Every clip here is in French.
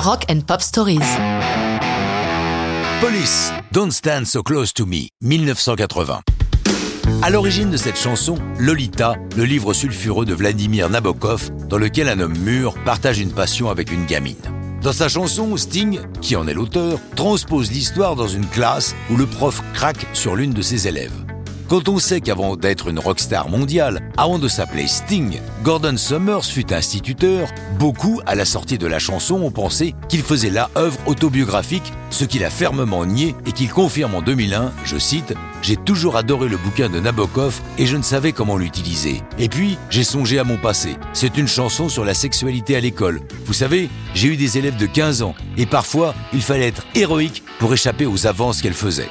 Rock and Pop Stories. Police, Don't Stand So Close to Me, 1980. À l'origine de cette chanson, Lolita, le livre sulfureux de Vladimir Nabokov, dans lequel un homme mûr partage une passion avec une gamine. Dans sa chanson, Sting, qui en est l'auteur, transpose l'histoire dans une classe où le prof craque sur l'une de ses élèves. Quand on sait qu'avant d'être une rockstar mondiale, avant de s'appeler Sting, Gordon Summers fut instituteur, beaucoup, à la sortie de la chanson, ont pensé qu'il faisait la œuvre autobiographique, ce qu'il a fermement nié et qu'il confirme en 2001, je cite, J'ai toujours adoré le bouquin de Nabokov et je ne savais comment l'utiliser. Et puis, j'ai songé à mon passé. C'est une chanson sur la sexualité à l'école. Vous savez, j'ai eu des élèves de 15 ans et parfois, il fallait être héroïque pour échapper aux avances qu'elle faisait.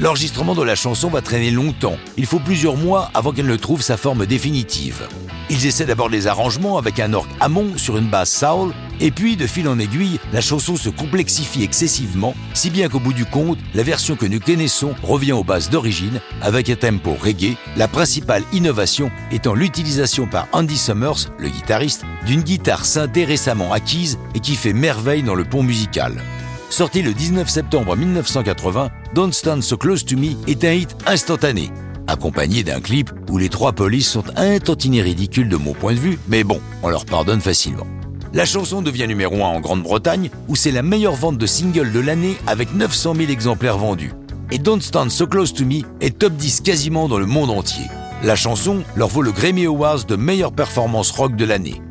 L'enregistrement de la chanson va traîner longtemps. Il faut plusieurs mois avant qu'elle ne trouve sa forme définitive. Ils essaient d'abord les arrangements avec un orgue Hammond sur une basse soul, et puis de fil en aiguille, la chanson se complexifie excessivement, si bien qu'au bout du compte, la version que nous connaissons revient aux bases d'origine, avec un tempo reggae, la principale innovation étant l'utilisation par Andy Summers, le guitariste, d'une guitare synthé récemment acquise et qui fait merveille dans le pont musical. Sorti le 19 septembre 1980, Don't Stand So Close to Me est un hit instantané, accompagné d'un clip où les trois polices sont un tantinet ridicules de mon point de vue, mais bon, on leur pardonne facilement. La chanson devient numéro 1 en Grande-Bretagne, où c'est la meilleure vente de single de l'année avec 900 000 exemplaires vendus. Et Don't Stand So Close to Me est top 10 quasiment dans le monde entier. La chanson leur vaut le Grammy Awards de meilleure performance rock de l'année.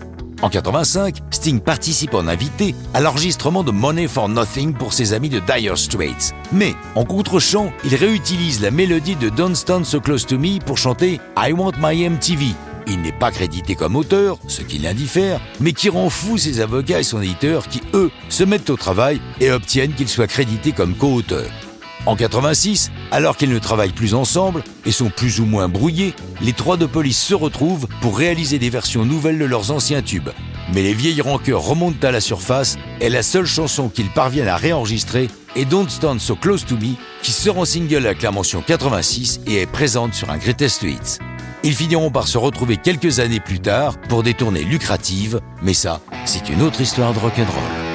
En 85, Sting participe en invité à l'enregistrement de Money for Nothing pour ses amis de Dire Straits. Mais, en contre-champ, il réutilise la mélodie de Don't Stand So Close to Me pour chanter I Want My MTV. Il n'est pas crédité comme auteur, ce qui l'indiffère, mais qui rend fou ses avocats et son éditeur qui, eux, se mettent au travail et obtiennent qu'il soit crédité comme co-auteur. En 86, alors qu'ils ne travaillent plus ensemble et sont plus ou moins brouillés, les trois de police se retrouvent pour réaliser des versions nouvelles de leurs anciens tubes. Mais les vieilles rancœurs remontent à la surface et la seule chanson qu'ils parviennent à réenregistrer est Don't Stand So Close to Me, qui sort en single avec la mention 86 et est présente sur un Greatest Hits. Ils finiront par se retrouver quelques années plus tard pour des tournées lucratives, mais ça, c'est une autre histoire de rock'n'roll.